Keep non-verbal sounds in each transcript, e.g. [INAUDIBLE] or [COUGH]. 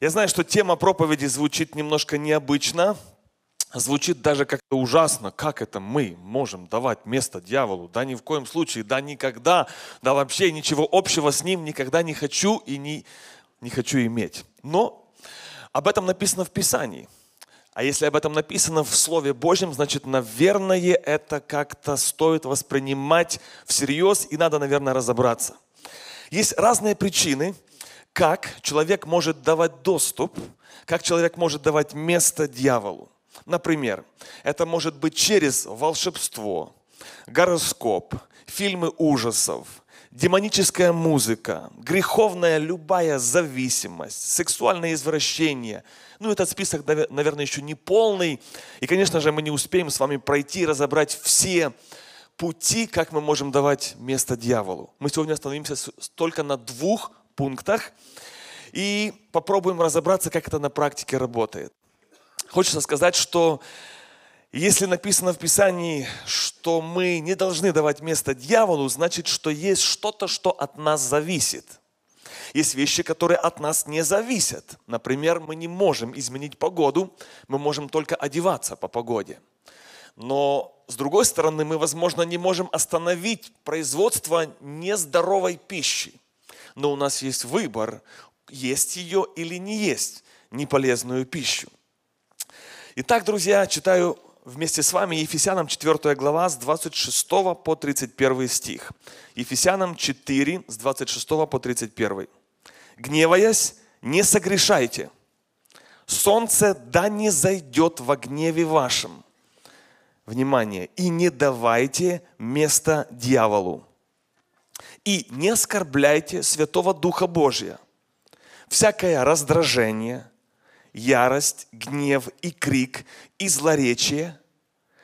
Я знаю, что тема проповеди звучит немножко необычно, звучит даже как-то ужасно. Как это мы можем давать место дьяволу? Да ни в коем случае, да никогда, да вообще ничего общего с ним никогда не хочу и не, не хочу иметь. Но об этом написано в Писании. А если об этом написано в Слове Божьем, значит, наверное, это как-то стоит воспринимать всерьез и надо, наверное, разобраться. Есть разные причины, как человек может давать доступ, как человек может давать место дьяволу. Например, это может быть через волшебство, гороскоп, фильмы ужасов, демоническая музыка, греховная любая зависимость, сексуальное извращение. Ну, этот список, наверное, еще не полный. И, конечно же, мы не успеем с вами пройти и разобрать все пути, как мы можем давать место дьяволу. Мы сегодня остановимся только на двух пунктах и попробуем разобраться, как это на практике работает. Хочется сказать, что если написано в Писании, что мы не должны давать место дьяволу, значит, что есть что-то, что от нас зависит. Есть вещи, которые от нас не зависят. Например, мы не можем изменить погоду, мы можем только одеваться по погоде. Но с другой стороны, мы, возможно, не можем остановить производство нездоровой пищи но у нас есть выбор, есть ее или не есть неполезную пищу. Итак, друзья, читаю вместе с вами Ефесянам 4 глава с 26 по 31 стих. Ефесянам 4 с 26 по 31. «Гневаясь, не согрешайте. Солнце да не зайдет во гневе вашем». Внимание! «И не давайте место дьяволу. И не оскорбляйте Святого Духа Божия. Всякое раздражение, ярость, гнев и крик, и злоречие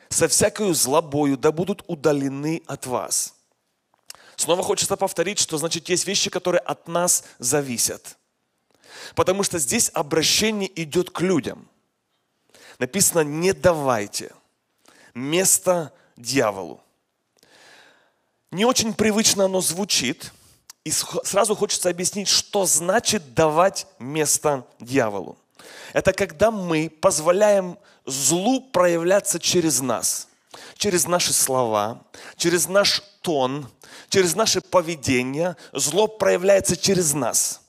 со всякою злобою да будут удалены от вас. Снова хочется повторить, что значит есть вещи, которые от нас зависят. Потому что здесь обращение идет к людям. Написано, не давайте место дьяволу. Не очень привычно оно звучит, и сразу хочется объяснить, что значит давать место дьяволу. Это когда мы позволяем злу проявляться через нас, через наши слова, через наш тон, через наше поведение. Зло проявляется через нас.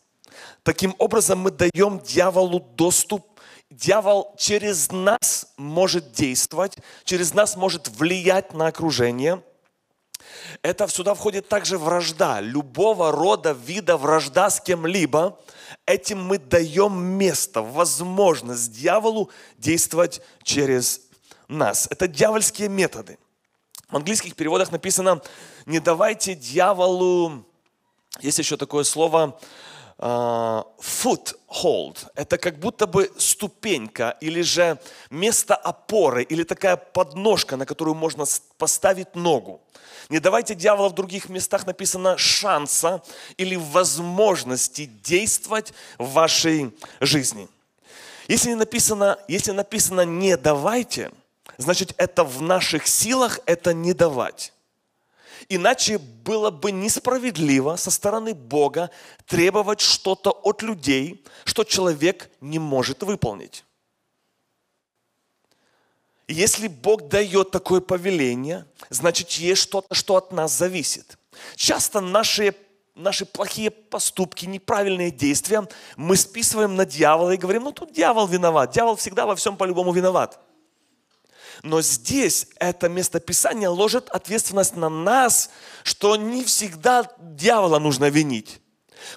Таким образом мы даем дьяволу доступ Дьявол через нас может действовать, через нас может влиять на окружение – это сюда входит также вражда, любого рода, вида вражда с кем-либо. Этим мы даем место, возможность дьяволу действовать через нас. Это дьявольские методы. В английских переводах написано, не давайте дьяволу, есть еще такое слово, foothold. Это как будто бы ступенька или же место опоры или такая подножка, на которую можно поставить ногу. Не давайте дьявола в других местах написано шанса или возможности действовать в вашей жизни. Если написано, если написано не давайте, значит это в наших силах это не давать. Иначе было бы несправедливо со стороны Бога требовать что-то от людей, что человек не может выполнить. Если Бог дает такое повеление, значит, есть что-то, что от нас зависит. Часто наши, наши плохие поступки, неправильные действия мы списываем на дьявола и говорим, ну тут дьявол виноват. Дьявол всегда во всем по-любому виноват. Но здесь это местописание ложит ответственность на нас, что не всегда дьявола нужно винить.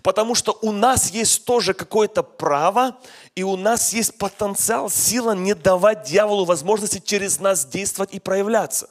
Потому что у нас есть тоже какое-то право, и у нас есть потенциал, сила не давать дьяволу возможности через нас действовать и проявляться.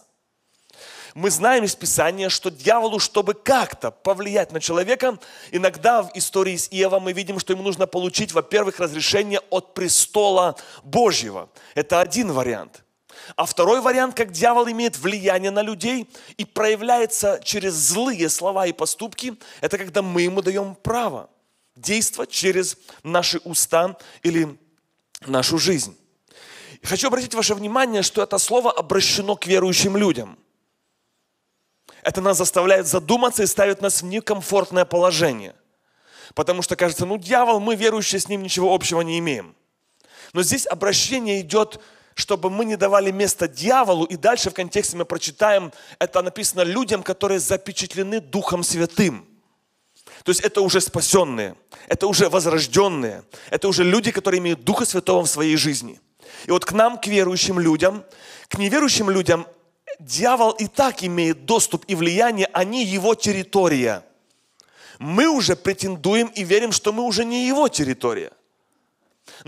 Мы знаем из Писания, что дьяволу, чтобы как-то повлиять на человека, иногда в истории с Иовом мы видим, что ему нужно получить, во-первых, разрешение от престола Божьего. Это один вариант – а второй вариант, как дьявол имеет влияние на людей и проявляется через злые слова и поступки, это когда мы ему даем право действовать через наши уста или нашу жизнь. Хочу обратить ваше внимание, что это слово обращено к верующим людям. Это нас заставляет задуматься и ставит нас в некомфортное положение. Потому что кажется, ну дьявол, мы верующие с ним ничего общего не имеем. Но здесь обращение идет, чтобы мы не давали место дьяволу. И дальше в контексте мы прочитаем, это написано людям, которые запечатлены Духом Святым. То есть это уже спасенные, это уже возрожденные, это уже люди, которые имеют Духа Святого в своей жизни. И вот к нам, к верующим людям, к неверующим людям, дьявол и так имеет доступ и влияние, они его территория. Мы уже претендуем и верим, что мы уже не его территория.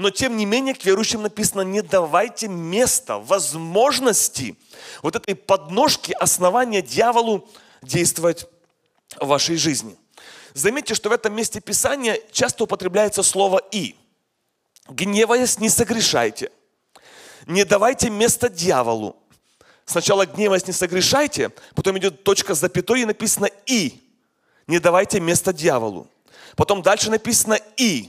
Но тем не менее к верующим написано, не давайте места, возможности вот этой подножки, основания дьяволу действовать в вашей жизни. Заметьте, что в этом месте Писания часто употребляется слово «и». Гневаясь, не согрешайте. Не давайте место дьяволу. Сначала гневаясь, не согрешайте, потом идет точка с запятой и написано «и». Не давайте место дьяволу. Потом дальше написано «и»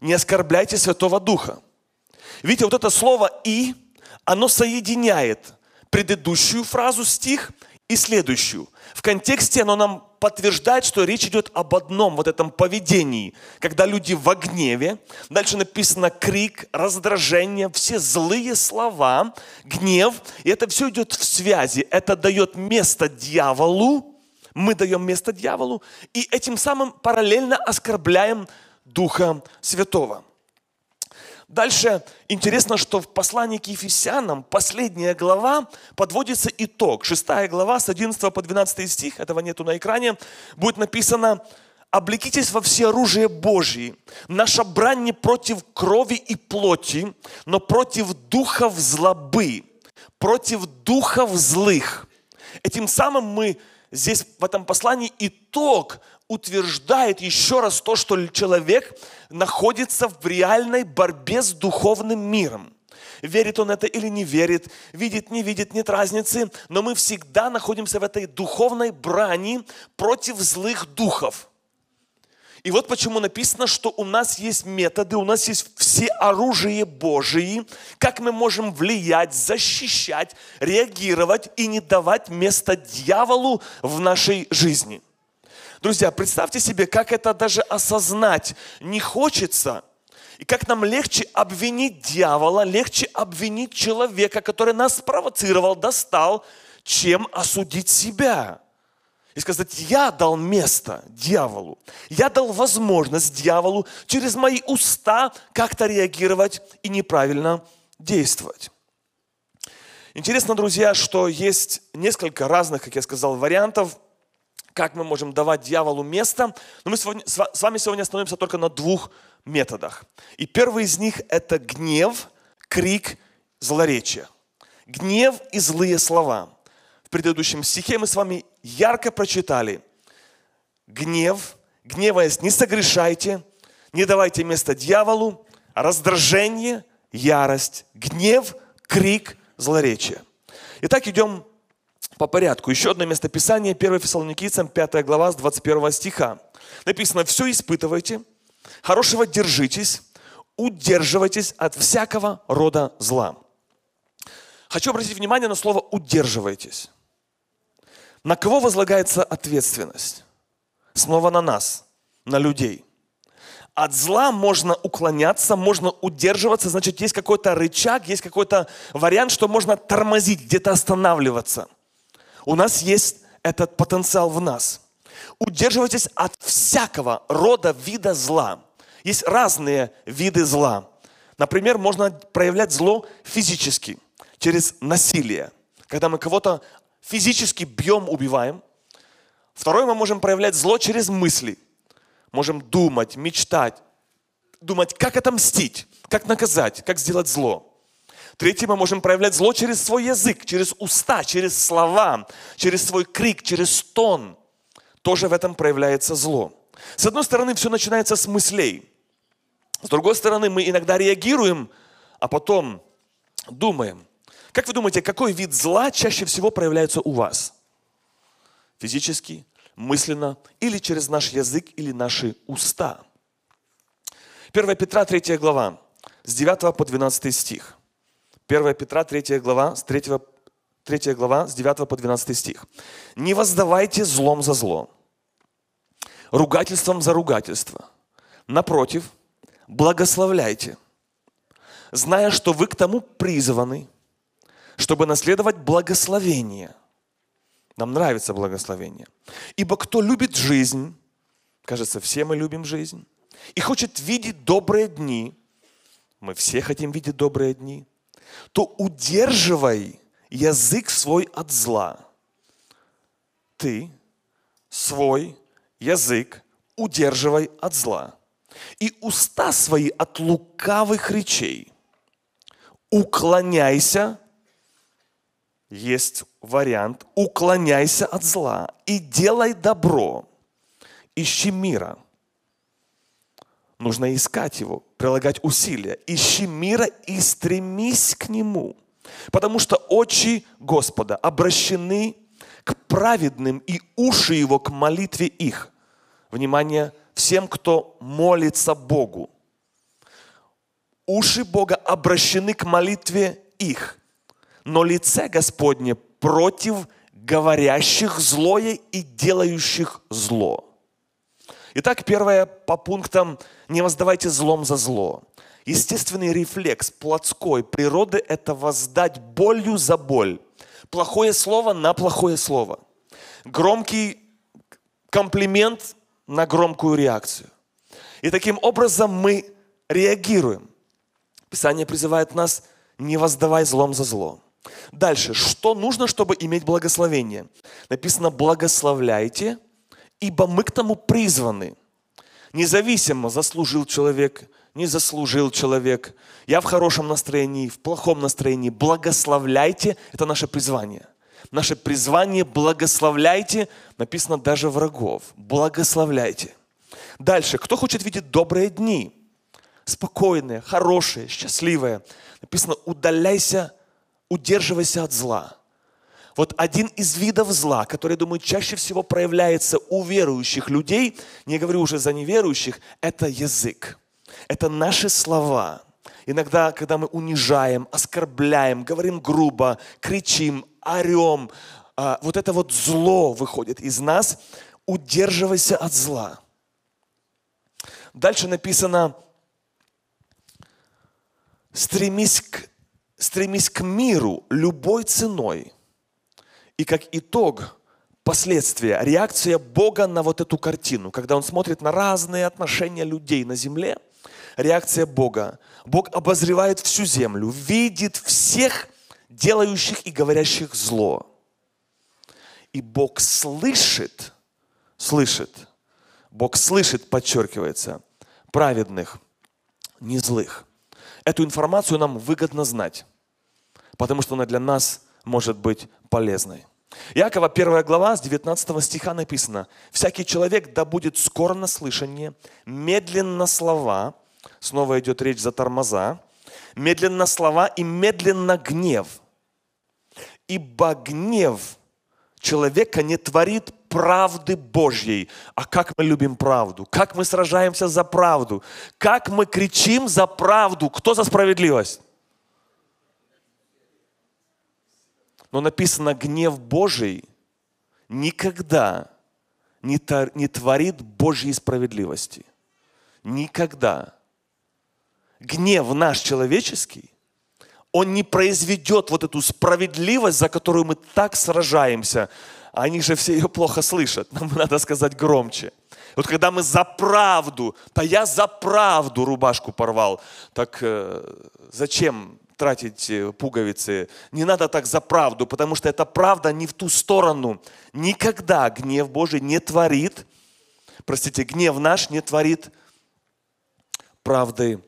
не оскорбляйте Святого Духа. Видите, вот это слово «и», оно соединяет предыдущую фразу стих и следующую. В контексте оно нам подтверждает, что речь идет об одном вот этом поведении, когда люди в гневе, дальше написано крик, раздражение, все злые слова, гнев, и это все идет в связи. Это дает место дьяволу, мы даем место дьяволу, и этим самым параллельно оскорбляем Духа Святого. Дальше интересно, что в послании к Ефесянам, последняя глава, подводится итог. Шестая глава с 11 по 12 стих, этого нету на экране, будет написано «Облекитесь во все оружие Божьи. Наша брань не против крови и плоти, но против духов злобы, против духов злых». Этим самым мы здесь в этом послании итог утверждает еще раз то, что человек находится в реальной борьбе с духовным миром. Верит он это или не верит, видит, не видит, нет разницы, но мы всегда находимся в этой духовной брани против злых духов. И вот почему написано, что у нас есть методы, у нас есть все оружие Божие, как мы можем влиять, защищать, реагировать и не давать место дьяволу в нашей жизни – Друзья, представьте себе, как это даже осознать не хочется. И как нам легче обвинить дьявола, легче обвинить человека, который нас спровоцировал, достал, чем осудить себя. И сказать, я дал место дьяволу, я дал возможность дьяволу через мои уста как-то реагировать и неправильно действовать. Интересно, друзья, что есть несколько разных, как я сказал, вариантов – как мы можем давать дьяволу место. Но мы с вами сегодня остановимся только на двух методах. И первый из них – это гнев, крик, злоречие. Гнев и злые слова. В предыдущем стихе мы с вами ярко прочитали. Гнев, гневаясь, не согрешайте, не давайте место дьяволу, раздражение, ярость, гнев, крик, злоречие. Итак, идем по порядку. Еще одно местописание, 1 Фессалоникийцам, 5 глава, с 21 стиха. Написано, все испытывайте, хорошего держитесь, удерживайтесь от всякого рода зла. Хочу обратить внимание на слово «удерживайтесь». На кого возлагается ответственность? Снова на нас, на людей. От зла можно уклоняться, можно удерживаться, значит, есть какой-то рычаг, есть какой-то вариант, что можно тормозить, где-то останавливаться – у нас есть этот потенциал в нас. Удерживайтесь от всякого рода вида зла. Есть разные виды зла. Например, можно проявлять зло физически, через насилие. Когда мы кого-то физически бьем, убиваем. Второе, мы можем проявлять зло через мысли. Можем думать, мечтать, думать, как отомстить, как наказать, как сделать зло. Третье, мы можем проявлять зло через свой язык, через уста, через слова, через свой крик, через стон. Тоже в этом проявляется зло. С одной стороны, все начинается с мыслей. С другой стороны, мы иногда реагируем, а потом думаем. Как вы думаете, какой вид зла чаще всего проявляется у вас? Физически, мысленно или через наш язык или наши уста? 1 Петра 3 глава, с 9 по 12 стих. 1 Петра, 3 глава, с 3, 3 глава, с 9 по 12 стих. «Не воздавайте злом за зло, ругательством за ругательство. Напротив, благословляйте, зная, что вы к тому призваны, чтобы наследовать благословение. Нам нравится благословение. Ибо кто любит жизнь, кажется, все мы любим жизнь, и хочет видеть добрые дни, мы все хотим видеть добрые дни, то удерживай язык свой от зла. Ты свой язык удерживай от зла и уста свои от лукавых речей. Уклоняйся, есть вариант, уклоняйся от зла и делай добро. Ищи мира. Нужно искать его, прилагать усилия. Ищи мира и стремись к нему. Потому что очи Господа обращены к праведным и уши его к молитве их. Внимание, всем, кто молится Богу. Уши Бога обращены к молитве их, но лице Господне против говорящих злое и делающих зло. Итак, первое по пунктам «не воздавайте злом за зло». Естественный рефлекс плотской природы – это воздать болью за боль. Плохое слово на плохое слово. Громкий комплимент на громкую реакцию. И таким образом мы реагируем. Писание призывает нас не воздавай злом за зло. Дальше, что нужно, чтобы иметь благословение? Написано, благословляйте, ибо мы к тому призваны. Независимо, заслужил человек, не заслужил человек. Я в хорошем настроении, в плохом настроении. Благословляйте, это наше призвание – Наше призвание благословляйте, написано даже врагов. Благословляйте. Дальше, кто хочет видеть добрые дни? Спокойные, хорошие, счастливые. Написано, удаляйся, удерживайся от зла. Вот один из видов зла, который, думаю, чаще всего проявляется у верующих людей, не говорю уже за неверующих, это язык. Это наши слова. Иногда, когда мы унижаем, оскорбляем, говорим грубо, кричим, орем, а, вот это вот зло выходит из нас, удерживайся от зла. Дальше написано, стремись к, стремись к миру любой ценой. И как итог, последствия, реакция Бога на вот эту картину, когда Он смотрит на разные отношения людей на земле, реакция Бога. Бог обозревает всю землю, видит всех делающих и говорящих зло. И Бог слышит, слышит, Бог слышит, подчеркивается, праведных, не злых. Эту информацию нам выгодно знать, потому что она для нас может быть полезной. Иакова 1 глава с 19 стиха написано, «Всякий человек да будет скоро на слышание, медленно слова, снова идет речь за тормоза, медленно слова и медленно гнев. Ибо гнев человека не творит правды Божьей. А как мы любим правду? Как мы сражаемся за правду? Как мы кричим за правду? Кто за справедливость? Но написано, гнев Божий никогда не творит Божьей справедливости. Никогда гнев наш человеческий, он не произведет вот эту справедливость, за которую мы так сражаемся. Они же все ее плохо слышат. [LAUGHS] Нам надо сказать громче. Вот когда мы за правду, да я за правду рубашку порвал, так э, зачем тратить э, пуговицы? Не надо так за правду, потому что эта правда не в ту сторону. Никогда гнев Божий не творит, простите, гнев наш не творит правды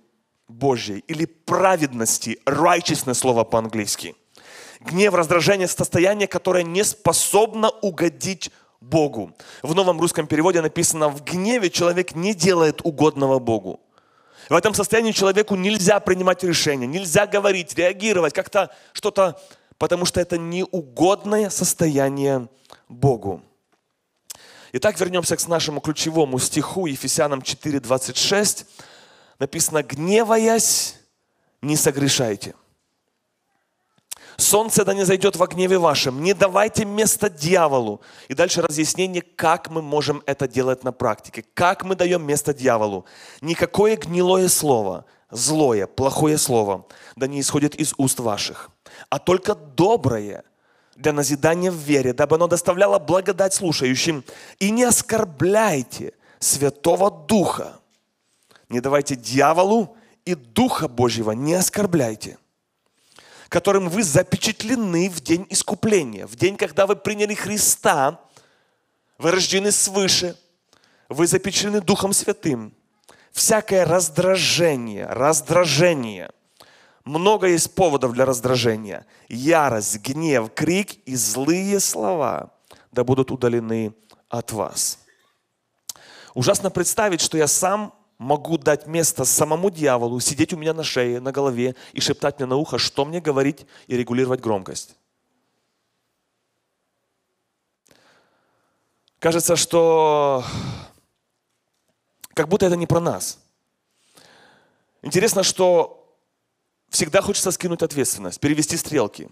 Божьей или праведности, righteousness слово по-английски. Гнев, раздражение – состояние, которое не способно угодить Богу. В новом русском переводе написано, в гневе человек не делает угодного Богу. В этом состоянии человеку нельзя принимать решения, нельзя говорить, реагировать, как-то что-то, потому что это неугодное состояние Богу. Итак, вернемся к нашему ключевому стиху Ефесянам 4:26 написано, гневаясь, не согрешайте. Солнце да не зайдет во гневе вашем. Не давайте место дьяволу. И дальше разъяснение, как мы можем это делать на практике. Как мы даем место дьяволу. Никакое гнилое слово, злое, плохое слово, да не исходит из уст ваших, а только доброе для назидания в вере, дабы оно доставляло благодать слушающим. И не оскорбляйте Святого Духа. Не давайте дьяволу и Духа Божьего не оскорбляйте которым вы запечатлены в день искупления, в день, когда вы приняли Христа, вы рождены свыше, вы запечатлены Духом Святым. Всякое раздражение, раздражение. Много есть поводов для раздражения. Ярость, гнев, крик и злые слова да будут удалены от вас. Ужасно представить, что я сам могу дать место самому дьяволу сидеть у меня на шее, на голове и шептать мне на ухо, что мне говорить и регулировать громкость. Кажется, что как будто это не про нас. Интересно, что всегда хочется скинуть ответственность, перевести стрелки.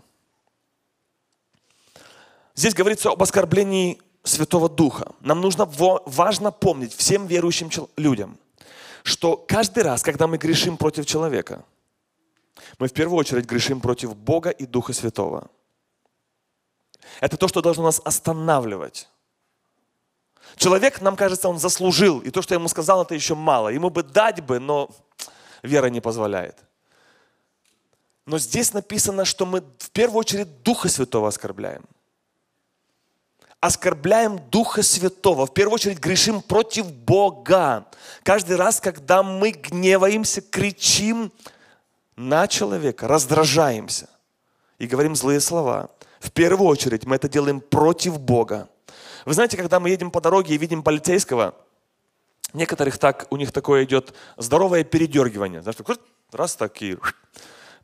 Здесь говорится об оскорблении Святого Духа. Нам нужно важно помнить всем верующим людям – что каждый раз, когда мы грешим против человека, мы в первую очередь грешим против Бога и Духа Святого. Это то, что должно нас останавливать. Человек, нам кажется, он заслужил, и то, что я ему сказал, это еще мало. Ему бы дать бы, но вера не позволяет. Но здесь написано, что мы в первую очередь Духа Святого оскорбляем – оскорбляем Духа Святого, в первую очередь грешим против Бога. Каждый раз, когда мы гневаемся, кричим на человека, раздражаемся и говорим злые слова, в первую очередь мы это делаем против Бога. Вы знаете, когда мы едем по дороге и видим полицейского, некоторых так, у них такое идет здоровое передергивание. Знаешь, раз такие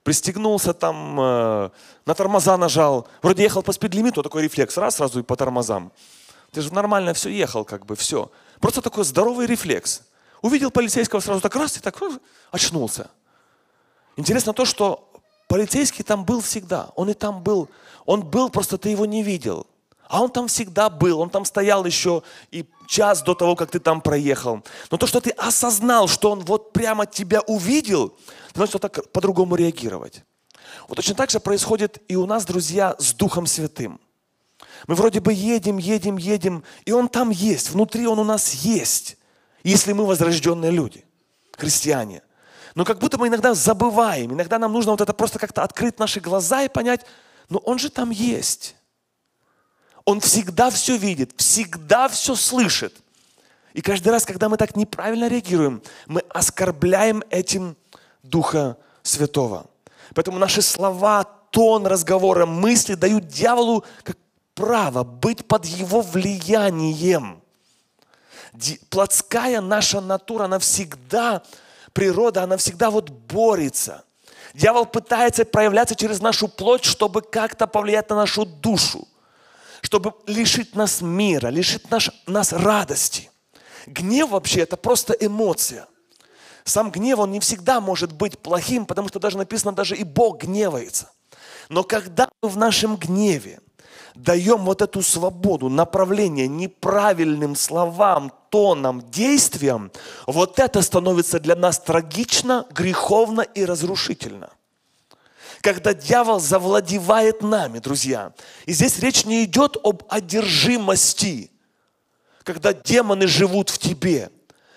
пристегнулся там, э, на тормоза нажал. Вроде ехал по спидлимиту, такой рефлекс, раз сразу и по тормозам. Ты же нормально все ехал, как бы, все. Просто такой здоровый рефлекс. Увидел полицейского сразу так раз и так очнулся. Интересно то, что полицейский там был всегда. Он и там был. Он был, просто ты его не видел. А он там всегда был, он там стоял еще и час до того, как ты там проехал. Но то, что ты осознал, что он вот прямо тебя увидел, ты начал так по-другому реагировать. Вот точно так же происходит и у нас, друзья, с Духом Святым. Мы вроде бы едем, едем, едем, и Он там есть, внутри Он у нас есть, если мы возрожденные люди, христиане. Но как будто мы иногда забываем, иногда нам нужно вот это просто как-то открыть наши глаза и понять, ну Он же там есть. Он всегда все видит, всегда все слышит. И каждый раз, когда мы так неправильно реагируем, мы оскорбляем этим Духа Святого. Поэтому наши слова, тон разговора, мысли дают дьяволу как право быть под его влиянием. Плотская наша натура, она всегда, природа, она всегда вот борется. Дьявол пытается проявляться через нашу плоть, чтобы как-то повлиять на нашу душу чтобы лишить нас мира, лишить наш, нас радости. Гнев вообще это просто эмоция. Сам гнев, он не всегда может быть плохим, потому что даже написано, даже и Бог гневается. Но когда мы в нашем гневе даем вот эту свободу, направление неправильным словам, тонам, действиям, вот это становится для нас трагично, греховно и разрушительно когда дьявол завладевает нами, друзья. И здесь речь не идет об одержимости, когда демоны живут в тебе.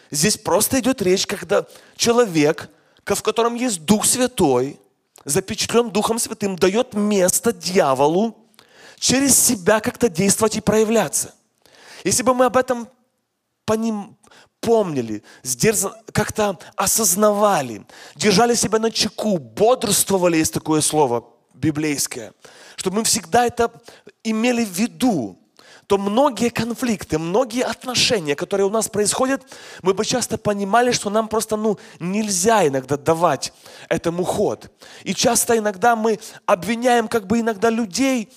Здесь просто идет речь, когда человек, в котором есть Дух Святой, запечатлен Духом Святым, дает место дьяволу через себя как-то действовать и проявляться. Если бы мы об этом поним, помнили, как-то осознавали, держали себя на чеку, бодрствовали, есть такое слово библейское, чтобы мы всегда это имели в виду, то многие конфликты, многие отношения, которые у нас происходят, мы бы часто понимали, что нам просто ну, нельзя иногда давать этому ход. И часто иногда мы обвиняем как бы иногда людей,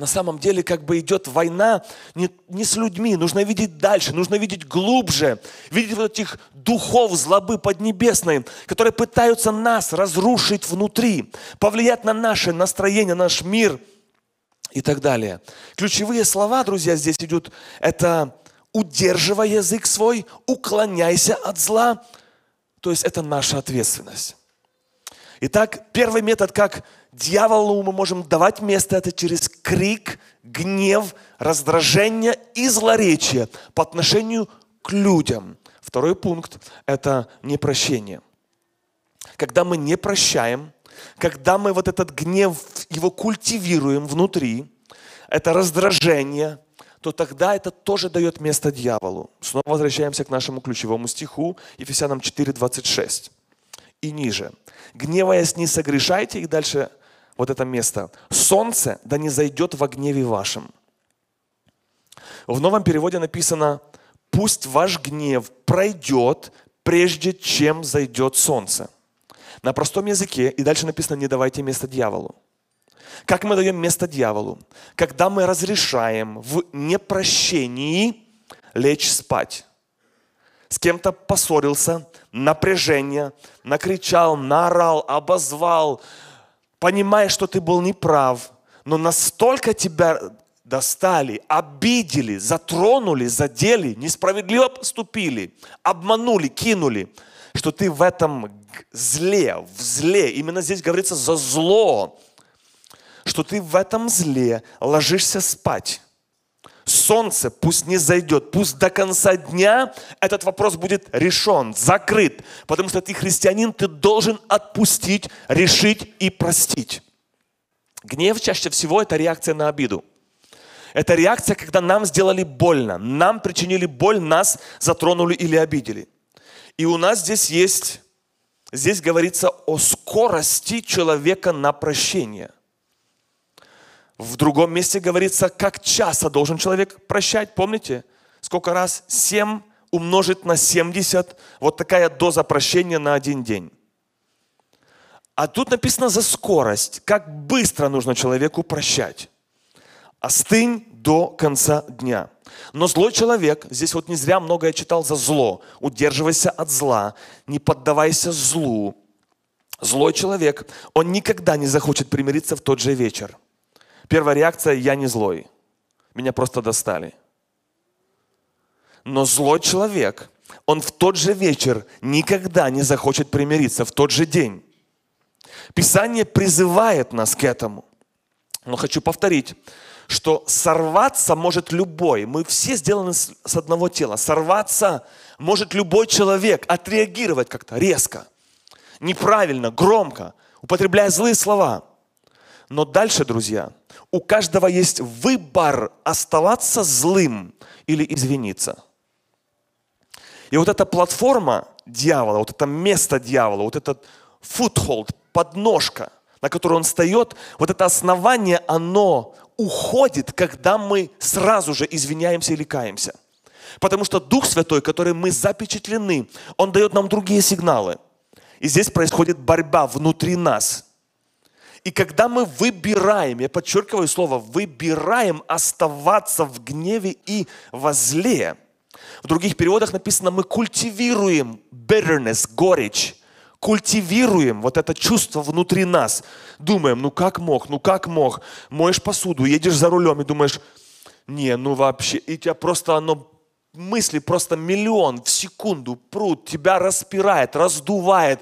на самом деле как бы идет война не, не с людьми. Нужно видеть дальше, нужно видеть глубже, видеть вот этих духов злобы поднебесной, которые пытаются нас разрушить внутри, повлиять на наше настроение, наш мир и так далее. Ключевые слова, друзья, здесь идут, это удерживай язык свой, уклоняйся от зла. То есть это наша ответственность. Итак, первый метод, как дьяволу мы можем давать место, это через крик, гнев, раздражение и злоречие по отношению к людям. Второй пункт – это непрощение. Когда мы не прощаем, когда мы вот этот гнев, его культивируем внутри, это раздражение, то тогда это тоже дает место дьяволу. Снова возвращаемся к нашему ключевому стиху, Ефесянам 4, 26 и ниже. Гневаясь, не согрешайте. И дальше вот это место. Солнце да не зайдет во гневе вашем. В новом переводе написано, пусть ваш гнев пройдет, прежде чем зайдет солнце. На простом языке, и дальше написано, не давайте место дьяволу. Как мы даем место дьяволу? Когда мы разрешаем в непрощении лечь спать с кем-то поссорился, напряжение, накричал, наорал, обозвал, понимая, что ты был неправ, но настолько тебя достали, обидели, затронули, задели, несправедливо поступили, обманули, кинули, что ты в этом зле, в зле, именно здесь говорится за зло, что ты в этом зле ложишься спать солнце пусть не зайдет, пусть до конца дня этот вопрос будет решен, закрыт, потому что ты христианин, ты должен отпустить, решить и простить. Гнев чаще всего это реакция на обиду. Это реакция, когда нам сделали больно, нам причинили боль, нас затронули или обидели. И у нас здесь есть, здесь говорится о скорости человека на прощение – в другом месте говорится, как часто должен человек прощать. Помните? Сколько раз? 7 умножить на 70. Вот такая доза прощения на один день. А тут написано за скорость. Как быстро нужно человеку прощать. Остынь до конца дня. Но злой человек, здесь вот не зря многое читал за зло. Удерживайся от зла, не поддавайся злу. Злой человек, он никогда не захочет примириться в тот же вечер. Первая реакция – я не злой. Меня просто достали. Но злой человек, он в тот же вечер никогда не захочет примириться, в тот же день. Писание призывает нас к этому. Но хочу повторить, что сорваться может любой. Мы все сделаны с одного тела. Сорваться может любой человек, отреагировать как-то резко, неправильно, громко, употребляя злые слова. Но дальше, друзья, у каждого есть выбор оставаться злым или извиниться. И вот эта платформа дьявола, вот это место дьявола, вот этот foothold, подножка, на которой он встает, вот это основание, оно уходит, когда мы сразу же извиняемся или каемся. Потому что Дух Святой, который мы запечатлены, Он дает нам другие сигналы. И здесь происходит борьба внутри нас – и когда мы выбираем, я подчеркиваю слово, выбираем оставаться в гневе и во зле, в других переводах написано, мы культивируем bitterness, горечь, культивируем вот это чувство внутри нас. Думаем, ну как мог, ну как мог. Моешь посуду, едешь за рулем и думаешь, не, ну вообще, и тебя просто оно, мысли просто миллион в секунду прут, тебя распирает, раздувает.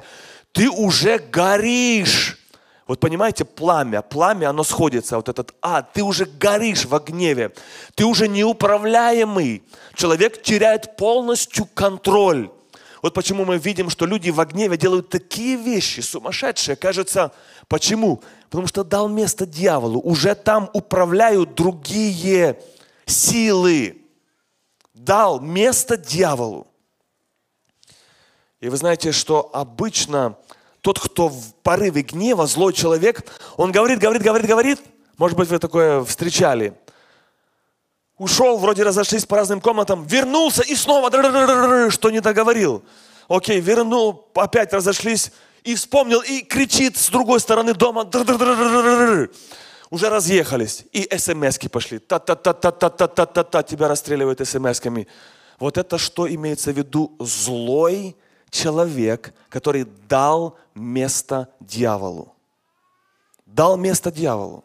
Ты уже горишь. Вот понимаете, пламя, пламя, оно сходится, вот этот ад, ты уже горишь в гневе, ты уже неуправляемый. Человек теряет полностью контроль. Вот почему мы видим, что люди в гневе делают такие вещи сумасшедшие. Кажется, почему? Потому что дал место дьяволу. Уже там управляют другие силы. Дал место дьяволу. И вы знаете, что обычно тот, кто в порыве гнева, злой человек, он говорит, говорит, говорит, говорит. Может быть, вы такое встречали. Ушел, вроде разошлись по разным комнатам, вернулся и снова что не договорил. Окей, вернул, опять разошлись и вспомнил, и кричит с другой стороны дома. уже разъехались, и смс пошли. Та-та-та-та-та-та-та-та, тебя расстреливают смс-ками. Вот это что имеется в виду? Злой человек, который дал место дьяволу. Дал место дьяволу.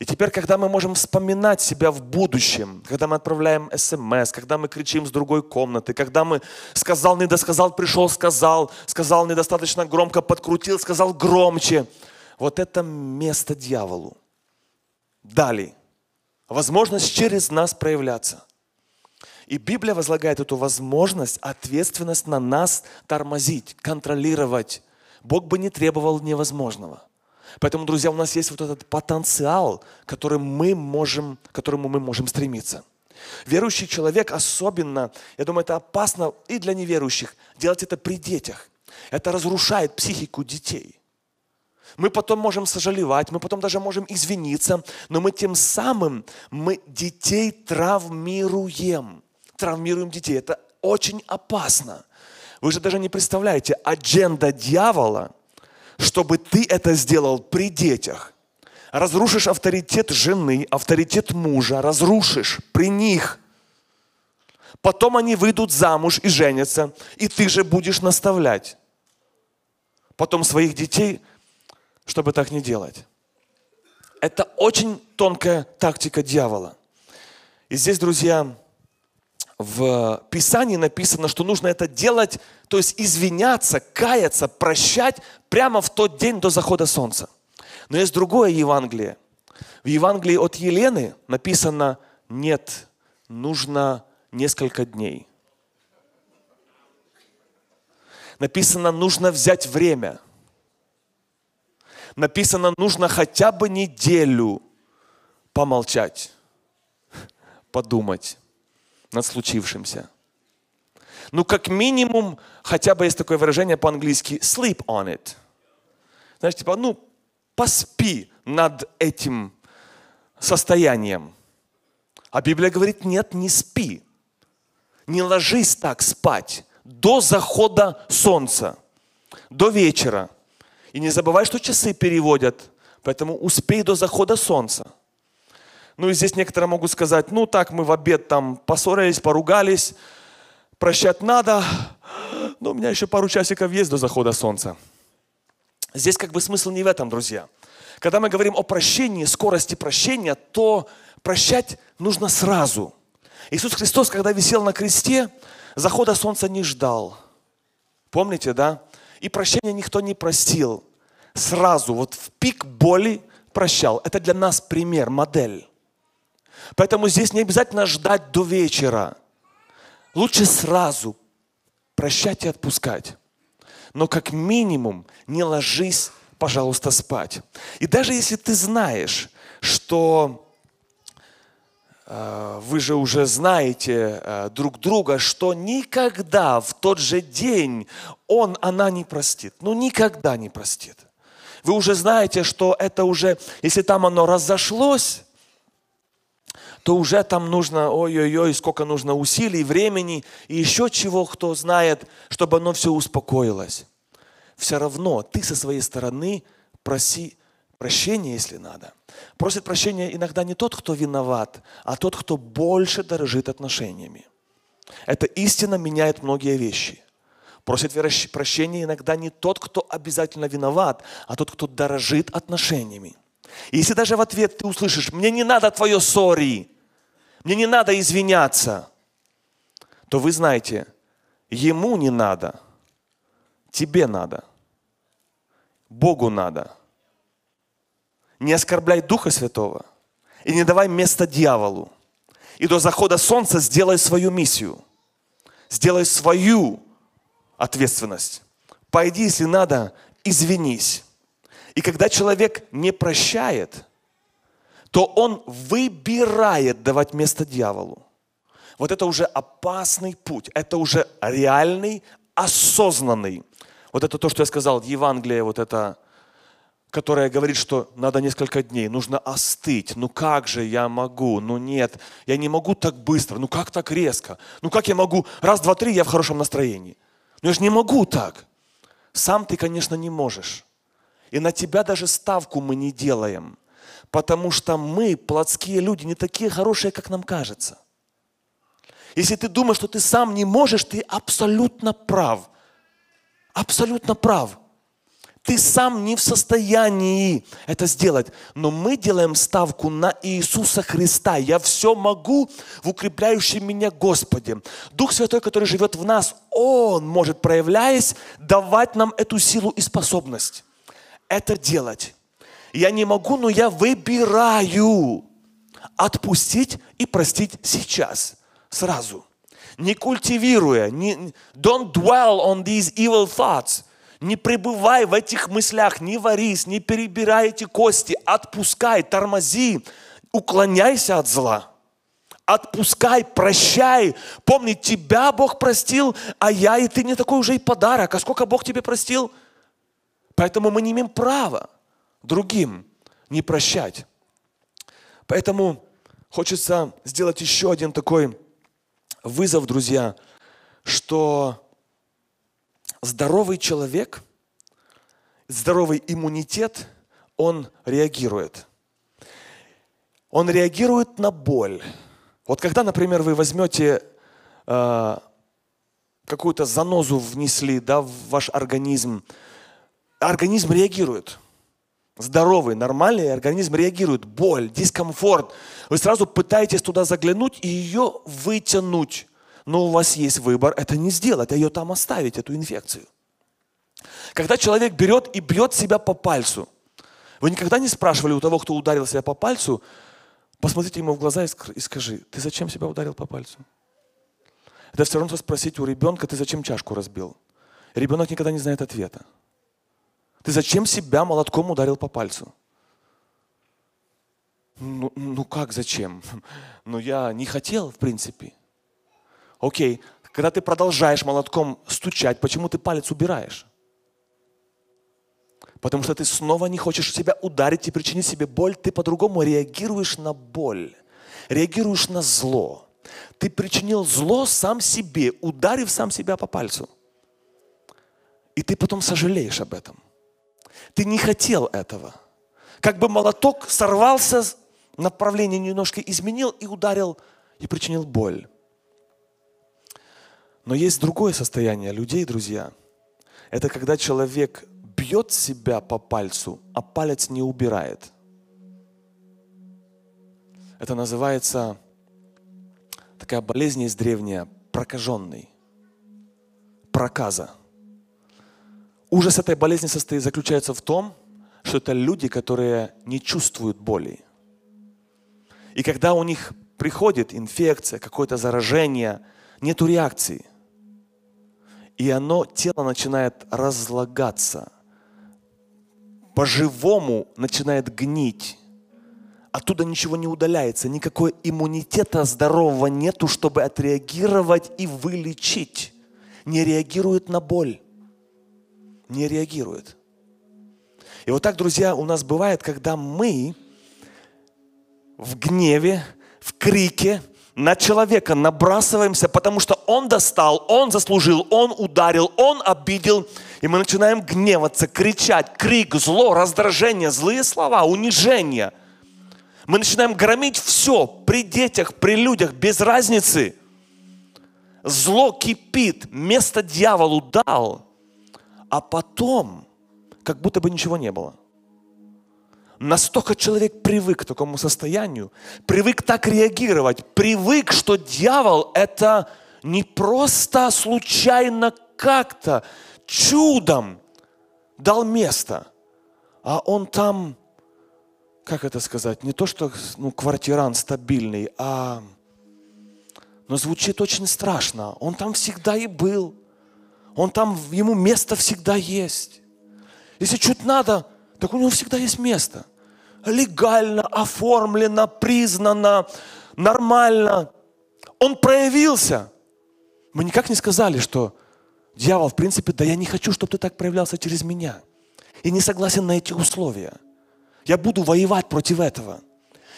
И теперь, когда мы можем вспоминать себя в будущем, когда мы отправляем смс, когда мы кричим с другой комнаты, когда мы сказал, не досказал, пришел, сказал, сказал недостаточно громко, подкрутил, сказал громче. Вот это место дьяволу. Дали. Возможность через нас проявляться. И Библия возлагает эту возможность, ответственность на нас тормозить, контролировать. Бог бы не требовал невозможного. Поэтому, друзья, у нас есть вот этот потенциал, который мы можем, к которому мы можем стремиться. Верующий человек особенно, я думаю, это опасно и для неверующих, делать это при детях. Это разрушает психику детей. Мы потом можем сожалевать, мы потом даже можем извиниться, но мы тем самым мы детей травмируем. Травмируем детей. Это очень опасно. Вы же даже не представляете, адженда дьявола – чтобы ты это сделал при детях. Разрушишь авторитет жены, авторитет мужа, разрушишь при них. Потом они выйдут замуж и женятся, и ты же будешь наставлять. Потом своих детей, чтобы так не делать. Это очень тонкая тактика дьявола. И здесь, друзья, в Писании написано, что нужно это делать, то есть извиняться, каяться, прощать прямо в тот день до захода солнца. Но есть другое Евангелие. В Евангелии от Елены написано, нет, нужно несколько дней. Написано, нужно взять время. Написано, нужно хотя бы неделю помолчать, подумать над случившимся. Ну, как минимум, хотя бы есть такое выражение по-английски sleep on it. Знаешь, типа, ну, поспи над этим состоянием. А Библия говорит, нет, не спи. Не ложись так спать до захода солнца, до вечера. И не забывай, что часы переводят, поэтому успей до захода солнца. Ну и здесь некоторые могут сказать, ну так мы в обед там поссорились, поругались, прощать надо, но у меня еще пару часиков есть до захода солнца. Здесь как бы смысл не в этом, друзья. Когда мы говорим о прощении, скорости прощения, то прощать нужно сразу. Иисус Христос, когда висел на кресте, захода солнца не ждал. Помните, да? И прощения никто не простил. Сразу, вот в пик боли прощал. Это для нас пример, модель. Поэтому здесь не обязательно ждать до вечера. Лучше сразу прощать и отпускать. Но как минимум не ложись, пожалуйста, спать. И даже если ты знаешь, что э, вы же уже знаете э, друг друга, что никогда в тот же день он, она не простит. Ну, никогда не простит. Вы уже знаете, что это уже, если там оно разошлось, то уже там нужно, ой-ой-ой, сколько нужно усилий, времени и еще чего, кто знает, чтобы оно все успокоилось. Все равно ты со своей стороны проси прощения, если надо. Просит прощения иногда не тот, кто виноват, а тот, кто больше дорожит отношениями. Эта истина меняет многие вещи. Просит прощения иногда не тот, кто обязательно виноват, а тот, кто дорожит отношениями. Если даже в ответ ты услышишь, мне не надо твое сори, мне не надо извиняться, то вы знаете, ему не надо, тебе надо, Богу надо. Не оскорбляй Духа Святого и не давай место дьяволу. И до захода солнца сделай свою миссию. Сделай свою ответственность. Пойди, если надо, извинись. И когда человек не прощает, то он выбирает давать место дьяволу. Вот это уже опасный путь, это уже реальный, осознанный. Вот это то, что я сказал, Евангелие, вот это, которое говорит, что надо несколько дней, нужно остыть. Ну как же я могу? Ну нет, я не могу так быстро. Ну как так резко? Ну как я могу? Раз, два, три, я в хорошем настроении. Ну я же не могу так. Сам ты, конечно, не можешь. И на тебя даже ставку мы не делаем, потому что мы, плотские люди, не такие хорошие, как нам кажется. Если ты думаешь, что ты сам не можешь, ты абсолютно прав. Абсолютно прав. Ты сам не в состоянии это сделать. Но мы делаем ставку на Иисуса Христа. Я все могу в укрепляющем меня Господе. Дух Святой, который живет в нас, Он может, проявляясь, давать нам эту силу и способность это делать. Я не могу, но я выбираю отпустить и простить сейчас, сразу. Не культивируя, не, don't dwell on these evil thoughts – не пребывай в этих мыслях, не варись, не перебирай эти кости, отпускай, тормози, уклоняйся от зла. Отпускай, прощай. Помни, тебя Бог простил, а я и ты не такой уже и подарок. А сколько Бог тебе простил? Поэтому мы не имеем права другим не прощать. Поэтому хочется сделать еще один такой вызов, друзья, что здоровый человек, здоровый иммунитет, он реагирует. Он реагирует на боль. Вот когда, например, вы возьмете э, какую-то занозу внесли да, в ваш организм, организм реагирует. Здоровый, нормальный организм реагирует. Боль, дискомфорт. Вы сразу пытаетесь туда заглянуть и ее вытянуть но у вас есть выбор это не сделать, а ее там оставить, эту инфекцию. Когда человек берет и бьет себя по пальцу, вы никогда не спрашивали у того, кто ударил себя по пальцу, посмотрите ему в глаза и скажи, ты зачем себя ударил по пальцу? Это все равно, спросить у ребенка, ты зачем чашку разбил? Ребенок никогда не знает ответа. Ты зачем себя молотком ударил по пальцу? Ну, ну как зачем? [LAUGHS] Ну я не хотел, в принципе. Окей, когда ты продолжаешь молотком стучать, почему ты палец убираешь? Потому что ты снова не хочешь себя ударить и причинить себе боль, ты по-другому реагируешь на боль, реагируешь на зло. Ты причинил зло сам себе, ударив сам себя по пальцу. И ты потом сожалеешь об этом. Ты не хотел этого. Как бы молоток сорвался, направление немножко изменил и ударил, и причинил боль. Но есть другое состояние людей, друзья. Это когда человек бьет себя по пальцу, а палец не убирает. Это называется такая болезнь есть древняя, прокаженный, проказа. Ужас этой болезни состоит, заключается в том, что это люди, которые не чувствуют боли. И когда у них приходит инфекция, какое-то заражение, нет реакции и оно, тело начинает разлагаться. По-живому начинает гнить. Оттуда ничего не удаляется, никакой иммунитета здорового нету, чтобы отреагировать и вылечить. Не реагирует на боль. Не реагирует. И вот так, друзья, у нас бывает, когда мы в гневе, в крике, на человека набрасываемся, потому что он достал, он заслужил, он ударил, он обидел. И мы начинаем гневаться, кричать, крик, зло, раздражение, злые слова, унижение. Мы начинаем громить все при детях, при людях, без разницы. Зло кипит, место дьяволу дал, а потом как будто бы ничего не было. Настолько человек привык к такому состоянию, привык так реагировать, привык, что дьявол это не просто случайно как-то, чудом дал место, а он там, как это сказать, не то что ну, квартирант стабильный, а но звучит очень страшно. Он там всегда и был. Он там, ему место всегда есть. Если чуть надо, так у него всегда есть место. Легально, оформлено, признано, нормально. Он проявился. Мы никак не сказали, что дьявол, в принципе, да я не хочу, чтобы ты так проявлялся через меня. И не согласен на эти условия. Я буду воевать против этого.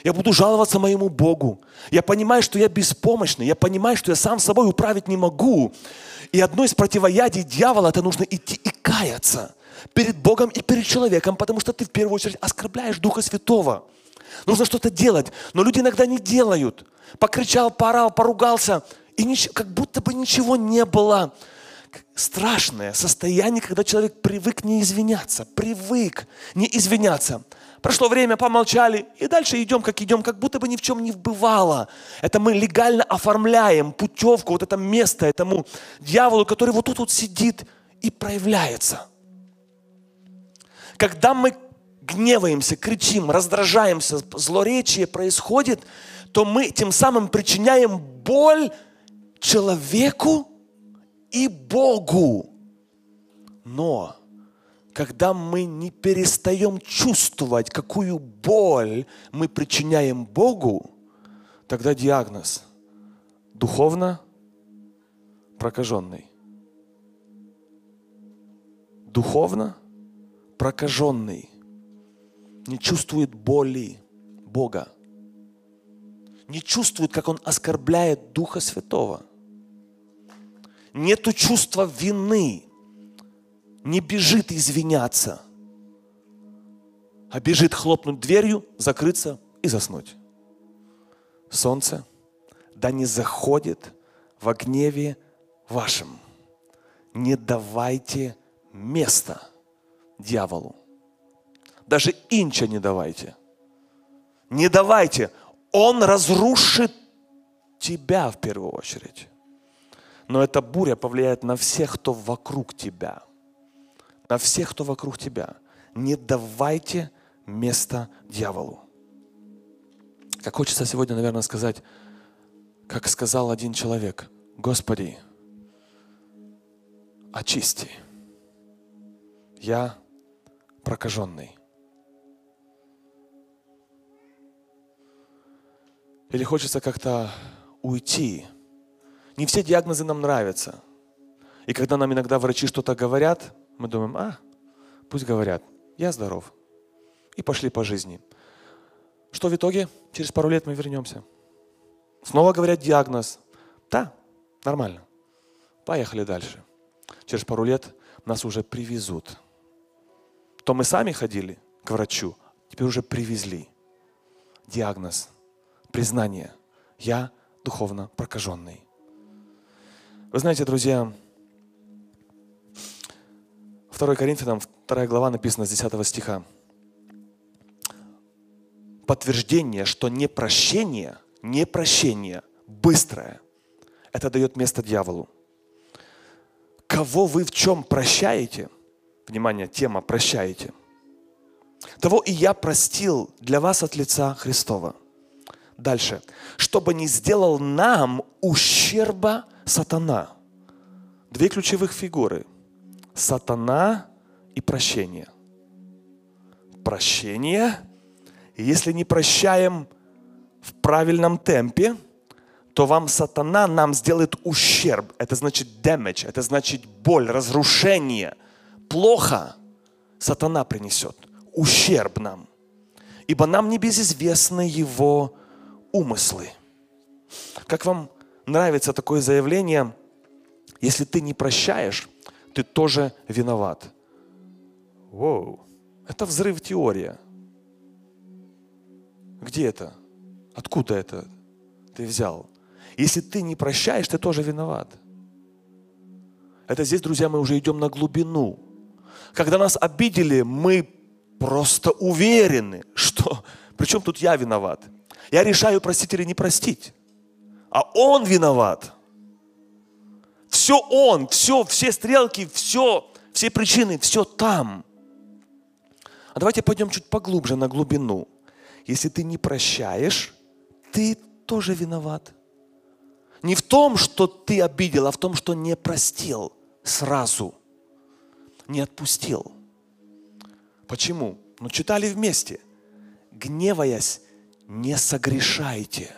Я буду жаловаться моему Богу. Я понимаю, что я беспомощный. Я понимаю, что я сам собой управить не могу. И одно из противоядий дьявола – это нужно идти и каяться перед Богом и перед человеком, потому что ты в первую очередь оскорбляешь Духа Святого. Нужно что-то делать. Но люди иногда не делают. Покричал, поорал, поругался. И ничего, как будто бы ничего не было. Страшное состояние, когда человек привык не извиняться. Привык не извиняться. Прошло время, помолчали, и дальше идем, как идем, как будто бы ни в чем не бывало. Это мы легально оформляем путевку, вот это место этому дьяволу, который вот тут вот сидит и проявляется. Когда мы гневаемся, кричим, раздражаемся, злоречие происходит, то мы тем самым причиняем боль человеку и Богу. Но когда мы не перестаем чувствовать, какую боль мы причиняем Богу, тогда диагноз духовно прокаженный. Духовно прокаженный не чувствует боли Бога, не чувствует, как Он оскорбляет Духа Святого. Нету чувства вины, не бежит извиняться, а бежит хлопнуть дверью, закрыться и заснуть. Солнце, да не заходит во гневе вашем. Не давайте места дьяволу. Даже инча не давайте. Не давайте. Он разрушит тебя в первую очередь. Но эта буря повлияет на всех, кто вокруг тебя – на всех, кто вокруг тебя. Не давайте места дьяволу. Как хочется сегодня, наверное, сказать, как сказал один человек, Господи, очисти. Я прокаженный. Или хочется как-то уйти. Не все диагнозы нам нравятся. И когда нам иногда врачи что-то говорят, мы думаем, а, пусть говорят, я здоров. И пошли по жизни. Что в итоге? Через пару лет мы вернемся. Снова говорят диагноз. Да, нормально. Поехали дальше. Через пару лет нас уже привезут. То мы сами ходили к врачу, теперь уже привезли. Диагноз, признание. Я духовно прокаженный. Вы знаете, друзья, 2 Коринфянам, 2 глава написано с 10 стиха. Подтверждение, что непрощение, непрощение быстрое, это дает место дьяволу. Кого вы в чем прощаете, внимание, тема прощаете, того и я простил для вас от лица Христова. Дальше. Чтобы не сделал нам ущерба сатана. Две ключевых фигуры сатана и прощение. Прощение, если не прощаем в правильном темпе, то вам сатана нам сделает ущерб. Это значит damage, это значит боль, разрушение. Плохо сатана принесет. Ущерб нам. Ибо нам не безизвестны его умыслы. Как вам нравится такое заявление? Если ты не прощаешь, ты тоже виноват. Воу, это взрыв теория. Где это? Откуда это ты взял? Если ты не прощаешь, ты тоже виноват. Это здесь, друзья, мы уже идем на глубину. Когда нас обидели, мы просто уверены, что... [LAUGHS] Причем тут я виноват? Я решаю, простить или не простить. А он виноват. Все Он, все, все стрелки, все, все причины, все там. А давайте пойдем чуть поглубже, на глубину. Если ты не прощаешь, ты тоже виноват. Не в том, что ты обидел, а в том, что не простил сразу. Не отпустил. Почему? Ну, читали вместе. Гневаясь, не согрешайте.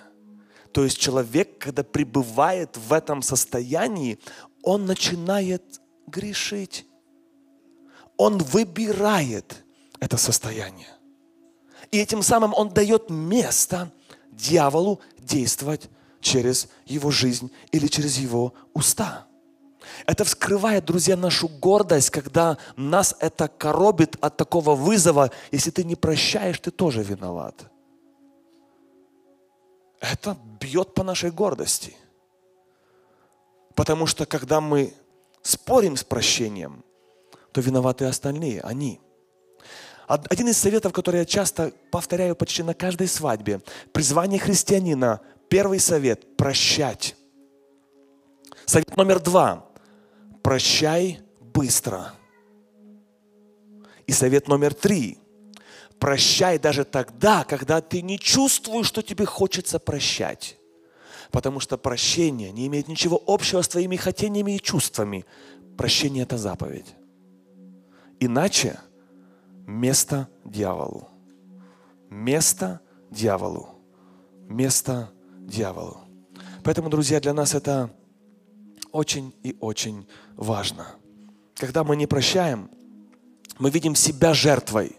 То есть человек, когда пребывает в этом состоянии, он начинает грешить. Он выбирает это состояние. И этим самым он дает место дьяволу действовать через его жизнь или через его уста. Это вскрывает, друзья, нашу гордость, когда нас это коробит от такого вызова. Если ты не прощаешь, ты тоже виноват. Это бьет по нашей гордости. Потому что когда мы спорим с прощением, то виноваты остальные, они. Один из советов, который я часто повторяю почти на каждой свадьбе. Призвание христианина, первый совет – прощать. Совет номер два – прощай быстро. И совет номер три – прощай даже тогда, когда ты не чувствуешь, что тебе хочется прощать. Потому что прощение не имеет ничего общего с твоими хотениями и чувствами. Прощение – это заповедь. Иначе место дьяволу. Место дьяволу. Место дьяволу. Поэтому, друзья, для нас это очень и очень важно. Когда мы не прощаем, мы видим себя жертвой.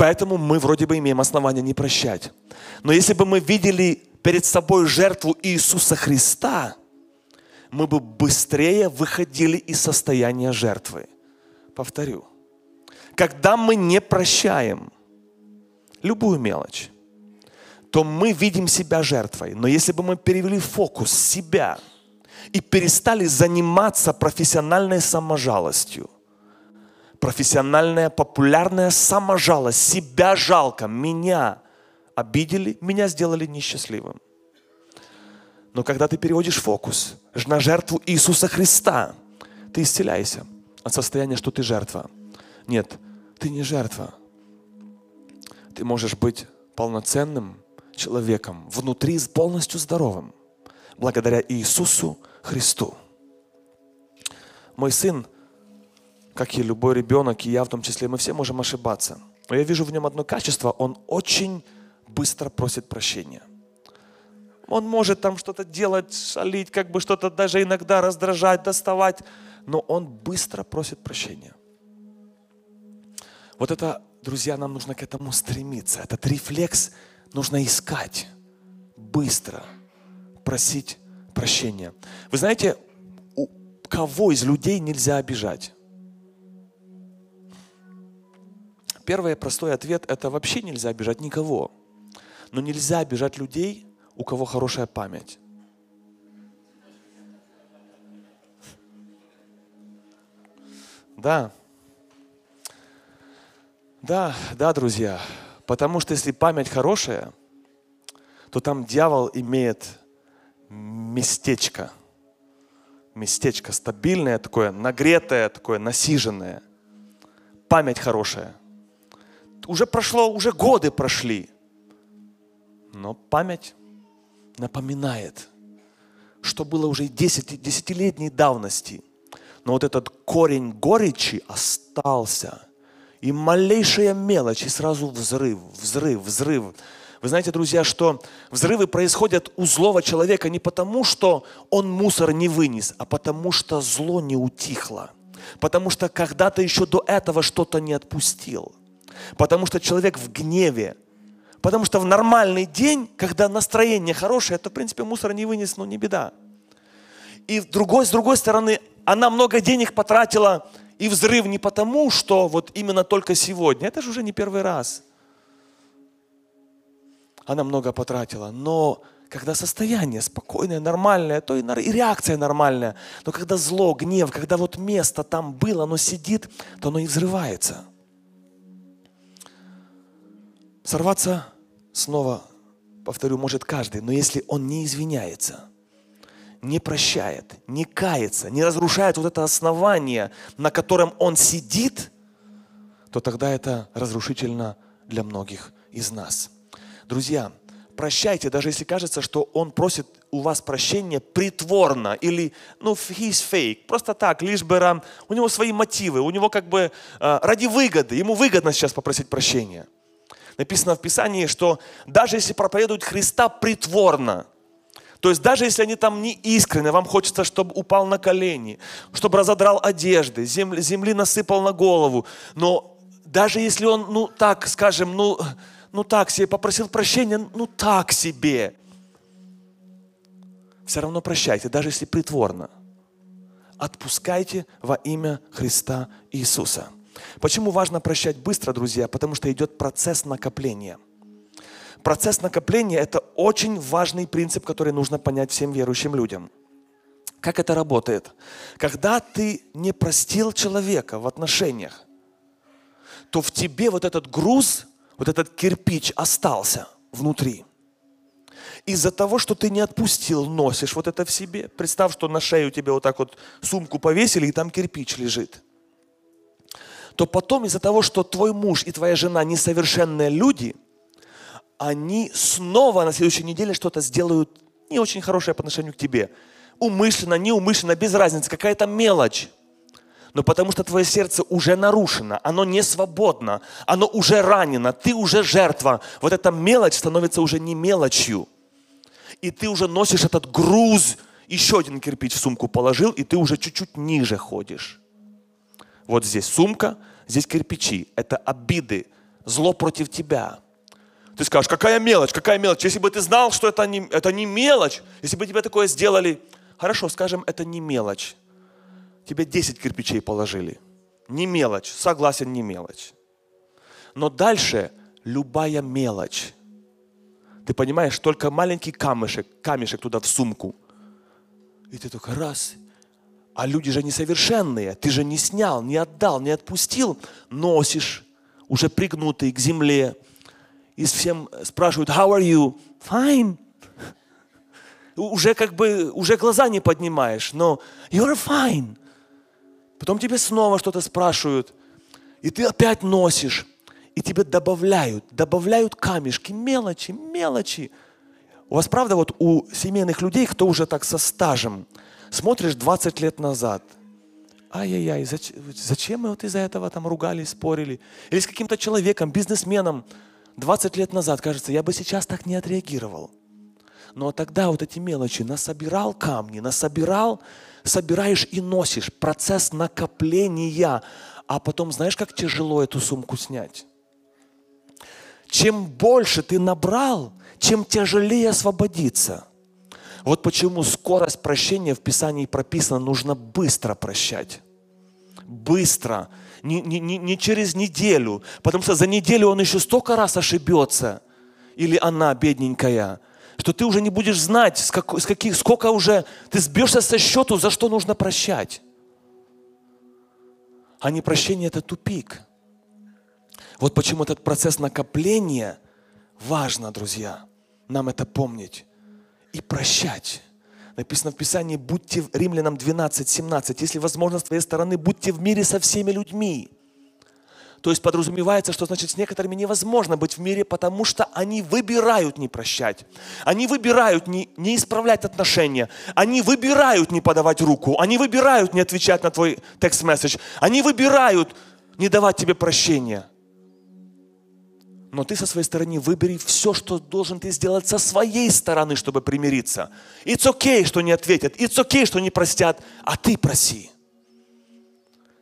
Поэтому мы вроде бы имеем основания не прощать. Но если бы мы видели перед собой жертву Иисуса Христа, мы бы быстрее выходили из состояния жертвы. Повторю. Когда мы не прощаем любую мелочь, то мы видим себя жертвой. Но если бы мы перевели фокус себя и перестали заниматься профессиональной саможалостью, профессиональная популярная саможалость, себя жалко, меня обидели, меня сделали несчастливым. Но когда ты переводишь фокус на жертву Иисуса Христа, ты исцеляешься от состояния, что ты жертва. Нет, ты не жертва. Ты можешь быть полноценным человеком, внутри полностью здоровым, благодаря Иисусу Христу. Мой сын, как и любой ребенок, и я в том числе, мы все можем ошибаться. Но я вижу в нем одно качество, он очень быстро просит прощения. Он может там что-то делать, шалить, как бы что-то даже иногда раздражать, доставать, но он быстро просит прощения. Вот это, друзья, нам нужно к этому стремиться. Этот рефлекс нужно искать быстро, просить прощения. Вы знаете, у кого из людей нельзя обижать? Первый простой ответ – это вообще нельзя обижать никого. Но нельзя обижать людей, у кого хорошая память. Да. Да, да, друзья. Потому что если память хорошая, то там дьявол имеет местечко. Местечко стабильное такое, нагретое такое, насиженное. Память хорошая. Уже прошло, уже годы прошли. Но память напоминает, что было уже 10, десятилетней давности. Но вот этот корень горечи остался. И малейшая мелочь, и сразу взрыв, взрыв, взрыв. Вы знаете, друзья, что взрывы происходят у злого человека не потому, что он мусор не вынес, а потому что зло не утихло. Потому что когда-то еще до этого что-то не отпустил. Потому что человек в гневе, Потому что в нормальный день, когда настроение хорошее, то, в принципе, мусор не вынес, но не беда. И другой, с другой стороны, она много денег потратила, и взрыв не потому, что вот именно только сегодня. Это же уже не первый раз. Она много потратила, но когда состояние спокойное, нормальное, то и реакция нормальная. Но когда зло, гнев, когда вот место там было, оно сидит, то оно и взрывается. Сорваться, снова повторю, может каждый, но если он не извиняется, не прощает, не кается, не разрушает вот это основание, на котором он сидит, то тогда это разрушительно для многих из нас. Друзья, прощайте, даже если кажется, что он просит у вас прощения притворно или, ну, he's fake, просто так, лишь бы у него свои мотивы, у него как бы э, ради выгоды, ему выгодно сейчас попросить прощения – написано в Писании, что даже если проповедуют Христа притворно, то есть даже если они там не искренне, вам хочется, чтобы упал на колени, чтобы разодрал одежды, земли, земли насыпал на голову, но даже если он, ну так, скажем, ну, ну так себе попросил прощения, ну так себе, все равно прощайте, даже если притворно. Отпускайте во имя Христа Иисуса. Почему важно прощать быстро, друзья? Потому что идет процесс накопления. Процесс накопления – это очень важный принцип, который нужно понять всем верующим людям. Как это работает? Когда ты не простил человека в отношениях, то в тебе вот этот груз, вот этот кирпич остался внутри. Из-за того, что ты не отпустил, носишь вот это в себе. Представь, что на шею тебе вот так вот сумку повесили, и там кирпич лежит. То потом из-за того, что твой муж и твоя жена несовершенные люди, они снова на следующей неделе что-то сделают не очень хорошее по отношению к тебе. Умышленно, неумышленно, без разницы, какая-то мелочь но потому что твое сердце уже нарушено, оно не свободно, оно уже ранено, ты уже жертва. Вот эта мелочь становится уже не мелочью. И ты уже носишь этот груз, еще один кирпич в сумку положил, и ты уже чуть-чуть ниже ходишь. Вот здесь сумка, здесь кирпичи. Это обиды, зло против тебя. Ты скажешь, какая мелочь, какая мелочь. Если бы ты знал, что это не, это не мелочь, если бы тебе такое сделали, хорошо, скажем, это не мелочь тебе 10 кирпичей положили. Не мелочь, согласен, не мелочь. Но дальше любая мелочь. Ты понимаешь, только маленький камешек, камешек туда в сумку. И ты только раз. А люди же несовершенные. Ты же не снял, не отдал, не отпустил. Носишь, уже пригнутый к земле. И всем спрашивают, how are you? Fine. Уже как бы, уже глаза не поднимаешь, но you're fine. Потом тебе снова что-то спрашивают, и ты опять носишь, и тебе добавляют, добавляют камешки, мелочи, мелочи. У вас правда вот у семейных людей, кто уже так со стажем, смотришь 20 лет назад, ай-яй-яй, зачем, мы вот из-за этого там ругались, спорили? Или с каким-то человеком, бизнесменом 20 лет назад, кажется, я бы сейчас так не отреагировал. Но тогда вот эти мелочи насобирал камни, насобирал, собираешь и носишь. Процесс накопления. А потом знаешь, как тяжело эту сумку снять? Чем больше ты набрал, чем тяжелее освободиться. Вот почему скорость прощения в Писании прописана, нужно быстро прощать. Быстро. Не, не, не, через неделю. Потому что за неделю он еще столько раз ошибется. Или она, бедненькая что ты уже не будешь знать, с, как, с каких, сколько уже ты сбьешься со счету, за что нужно прощать. А не прощение – это тупик. Вот почему этот процесс накопления важно, друзья, нам это помнить и прощать. Написано в Писании, будьте, Римлянам 12, 17, если возможно с твоей стороны, будьте в мире со всеми людьми. То есть подразумевается, что значит с некоторыми невозможно быть в мире, потому что они выбирают не прощать. Они выбирают не, не исправлять отношения. Они выбирают не подавать руку. Они выбирают не отвечать на твой текст-месседж. Они выбирают не давать тебе прощения. Но ты со своей стороны выбери все, что должен ты сделать со своей стороны, чтобы примириться. It's okay, что не ответят. It's okay, что не простят. А ты проси.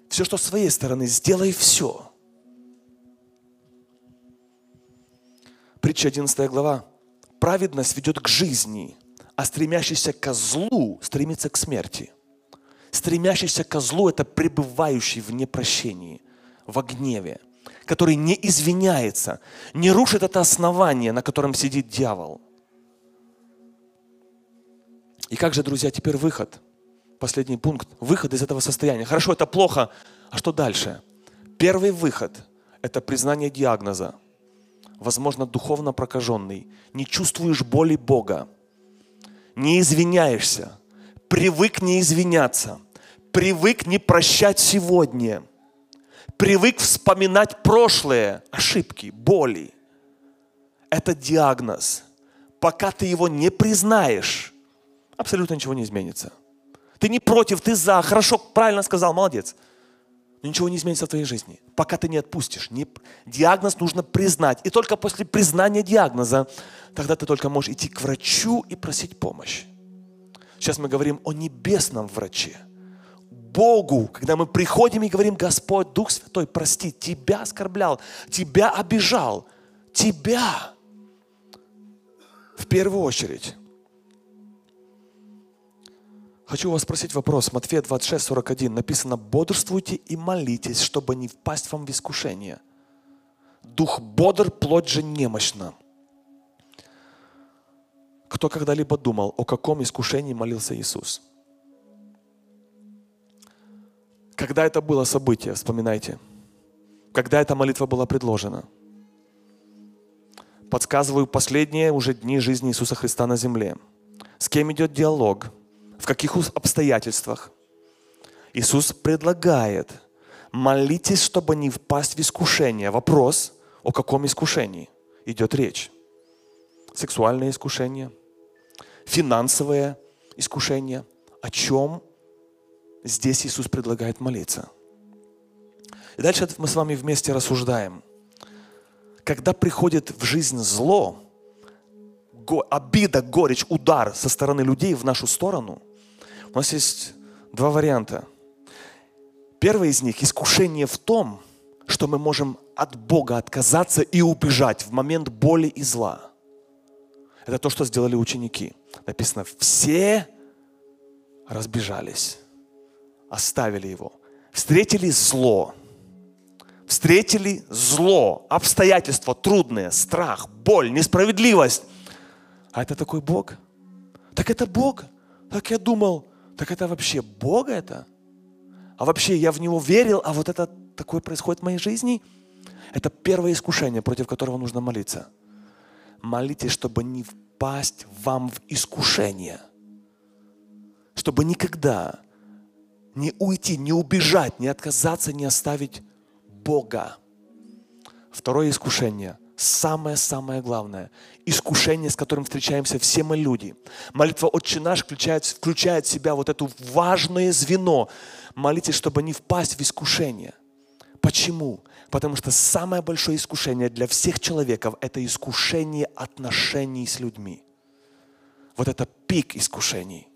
Все, что с своей стороны, сделай все. Притча 11 глава. Праведность ведет к жизни, а стремящийся к злу стремится к смерти. Стремящийся к злу – это пребывающий в непрощении, в гневе, который не извиняется, не рушит это основание, на котором сидит дьявол. И как же, друзья, теперь выход? Последний пункт. Выход из этого состояния. Хорошо, это плохо. А что дальше? Первый выход – это признание диагноза – возможно, духовно прокаженный, не чувствуешь боли Бога, не извиняешься, привык не извиняться, привык не прощать сегодня, привык вспоминать прошлые ошибки, боли. Это диагноз. Пока ты его не признаешь, абсолютно ничего не изменится. Ты не против, ты за. Хорошо, правильно сказал, молодец но ничего не изменится в твоей жизни, пока ты не отпустишь. Не, диагноз нужно признать. И только после признания диагноза, тогда ты только можешь идти к врачу и просить помощь. Сейчас мы говорим о небесном враче. Богу, когда мы приходим и говорим, Господь, Дух Святой, прости, Тебя оскорблял, Тебя обижал, Тебя. В первую очередь. Хочу вас спросить вопрос. Матфея 26, 41 написано, бодрствуйте и молитесь, чтобы не впасть вам в искушение. Дух бодр, плоть же немощна. Кто когда-либо думал, о каком искушении молился Иисус? Когда это было событие, вспоминайте. Когда эта молитва была предложена. Подсказываю последние уже дни жизни Иисуса Христа на земле. С кем идет диалог? В каких обстоятельствах? Иисус предлагает, молитесь, чтобы не впасть в искушение. Вопрос, о каком искушении идет речь? Сексуальное искушение, финансовое искушение. О чем здесь Иисус предлагает молиться? И дальше мы с вами вместе рассуждаем. Когда приходит в жизнь зло, обида, горечь, удар со стороны людей в нашу сторону, у нас есть два варианта. Первый из них – искушение в том, что мы можем от Бога отказаться и убежать в момент боли и зла. Это то, что сделали ученики. Написано, все разбежались, оставили его, встретили зло, встретили зло, обстоятельства трудные, страх, боль, несправедливость. А это такой Бог? Так это Бог. Так я думал, так это вообще Бог это? А вообще я в Него верил, а вот это такое происходит в моей жизни? Это первое искушение, против которого нужно молиться. Молитесь, чтобы не впасть вам в искушение. Чтобы никогда не уйти, не убежать, не отказаться, не оставить Бога. Второе искушение – самое-самое главное. Искушение, с которым встречаемся все мы люди. Молитва «Отче наш» включает, включает в себя вот это важное звено. Молитесь, чтобы не впасть в искушение. Почему? Потому что самое большое искушение для всех человеков – это искушение отношений с людьми. Вот это пик искушений,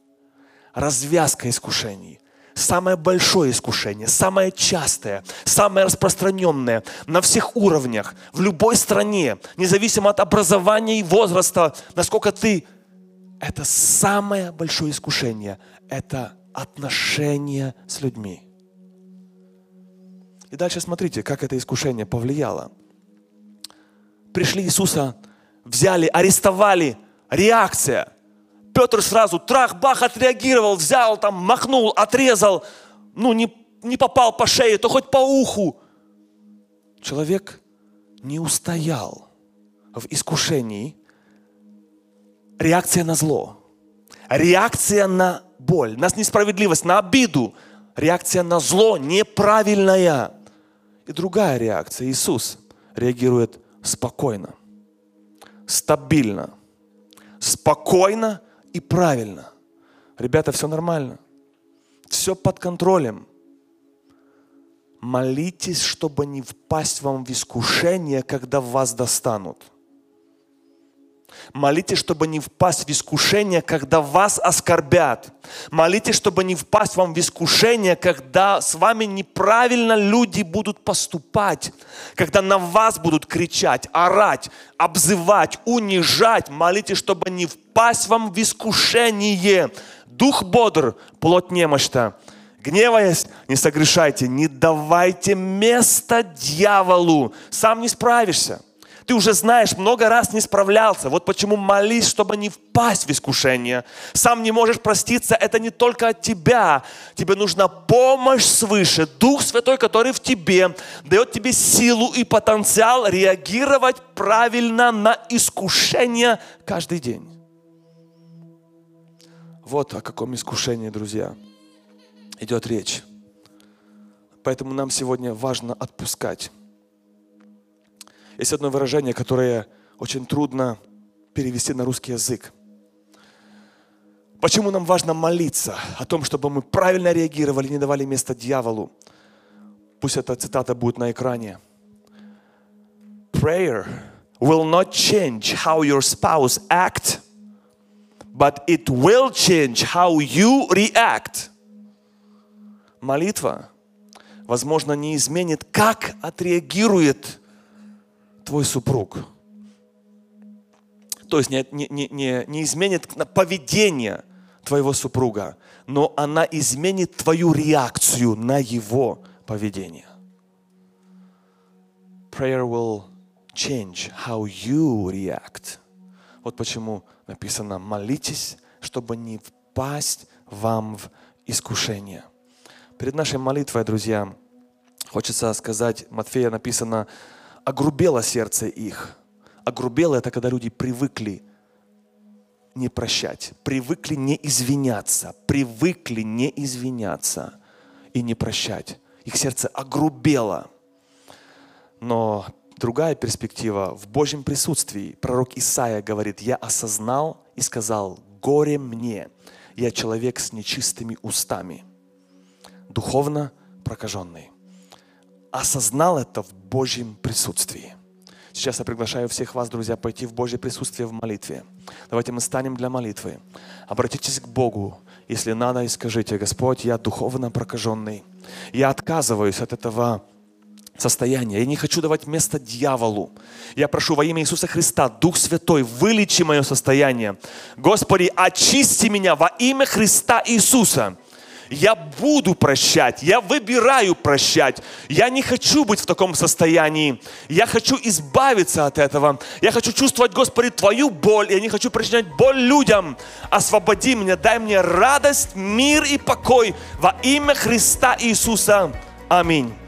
развязка искушений самое большое искушение, самое частое, самое распространенное на всех уровнях, в любой стране, независимо от образования и возраста, насколько ты... Это самое большое искушение. Это отношения с людьми. И дальше смотрите, как это искушение повлияло. Пришли Иисуса, взяли, арестовали. Реакция – Петр сразу трах-бах отреагировал, взял там, махнул, отрезал, ну не, не попал по шее, то хоть по уху. Человек не устоял в искушении. Реакция на зло, реакция на боль, на несправедливость, на обиду, реакция на зло неправильная. И другая реакция. Иисус реагирует спокойно, стабильно, спокойно и правильно. Ребята, все нормально. Все под контролем. Молитесь, чтобы не впасть вам в искушение, когда вас достанут. Молитесь, чтобы не впасть в искушение, когда вас оскорбят. Молитесь, чтобы не впасть вам в искушение, когда с вами неправильно люди будут поступать, когда на вас будут кричать, орать, обзывать, унижать. Молитесь, чтобы не впасть вам в искушение. Дух бодр, плоть немощна. Гневаясь, не согрешайте, не давайте места дьяволу. Сам не справишься. Ты уже знаешь, много раз не справлялся. Вот почему молись, чтобы не впасть в искушение. Сам не можешь проститься, это не только от тебя. Тебе нужна помощь свыше. Дух Святой, который в тебе, дает тебе силу и потенциал реагировать правильно на искушение каждый день. Вот о каком искушении, друзья, идет речь. Поэтому нам сегодня важно отпускать есть одно выражение, которое очень трудно перевести на русский язык. Почему нам важно молиться о том, чтобы мы правильно реагировали, не давали место дьяволу? Пусть эта цитата будет на экране. Prayer will not change how your spouse act, but it will change how you react. молитва, возможно, не изменит, как отреагирует твой супруг. То есть не, не, не, не изменит поведение твоего супруга, но она изменит твою реакцию на его поведение. Prayer will change how you react. Вот почему написано «молитесь, чтобы не впасть вам в искушение». Перед нашей молитвой, друзья, хочется сказать, Матфея написано «огрубело сердце их». Огрубело – это когда люди привыкли не прощать, привыкли не извиняться, привыкли не извиняться и не прощать. Их сердце огрубело. Но другая перспектива в Божьем присутствии. Пророк Исаия говорит, я осознал и сказал, горе мне, я человек с нечистыми устами, духовно прокаженный. Осознал это в Божьем присутствии. Сейчас я приглашаю всех вас, друзья, пойти в Божье присутствие в молитве. Давайте мы станем для молитвы. Обратитесь к Богу, если надо, и скажите, Господь, я духовно прокаженный. Я отказываюсь от этого состояния. Я не хочу давать место дьяволу. Я прошу во имя Иисуса Христа, Дух Святой, вылечи мое состояние. Господи, очисти меня во имя Христа Иисуса я буду прощать, я выбираю прощать. Я не хочу быть в таком состоянии. Я хочу избавиться от этого. Я хочу чувствовать, Господи, Твою боль. Я не хочу причинять боль людям. Освободи меня, дай мне радость, мир и покой во имя Христа Иисуса. Аминь.